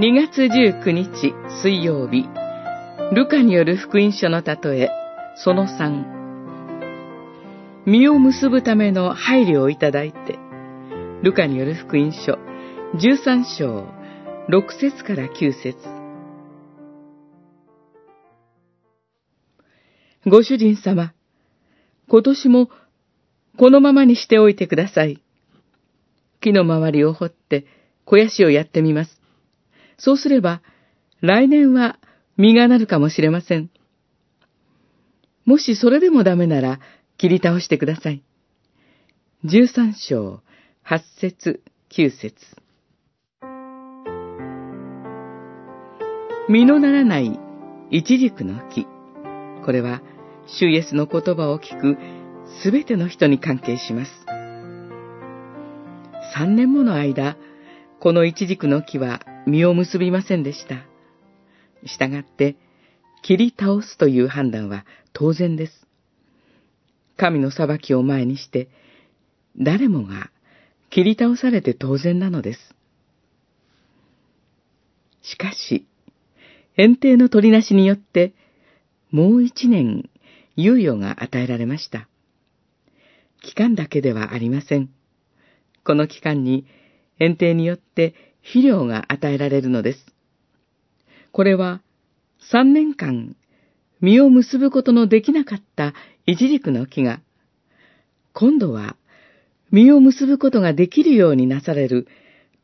2月19日水曜日、ルカによる福音書の例え、その3。身を結ぶための配慮をいただいて、ルカによる福音書13章6節から9節ご主人様、今年もこのままにしておいてください。木の周りを掘って肥やしをやってみます。そうすれば、来年は実がなるかもしれません。もしそれでもダメなら、切り倒してください。十三章、八節、九節。実のならない一軸の木。これは、主イエスの言葉を聞くすべての人に関係します。三年もの間、この一軸の木は実を結びませんでした。したがって、切り倒すという判断は当然です。神の裁きを前にして、誰もが切り倒されて当然なのです。しかし、園庭の取りなしによって、もう一年猶予が与えられました。期間だけではありません。この期間に園庭によって肥料が与えられるのです。これは三年間実を結ぶことのできなかったイチジクの木が、今度は実を結ぶことができるようになされる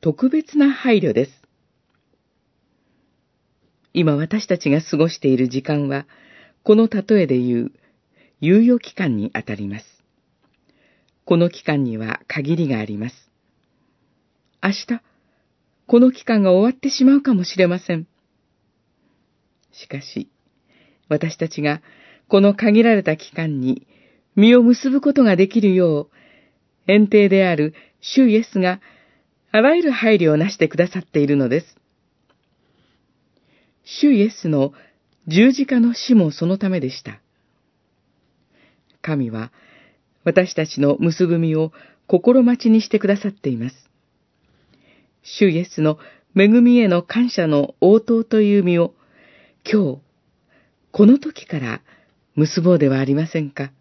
特別な配慮です。今私たちが過ごしている時間は、この例えで言う猶予期間にあたります。この期間には限りがあります。明日、この期間が終わってしまうかもしれません。しかし、私たちがこの限られた期間に実を結ぶことができるよう、園庭である主イエスがあらゆる配慮をなしてくださっているのです。主イエスの十字架の死もそのためでした。神は私たちの結ぶ身を心待ちにしてくださっています。主イエスの恵みへの感謝の応答という身を今日、この時から結ぼうではありませんか？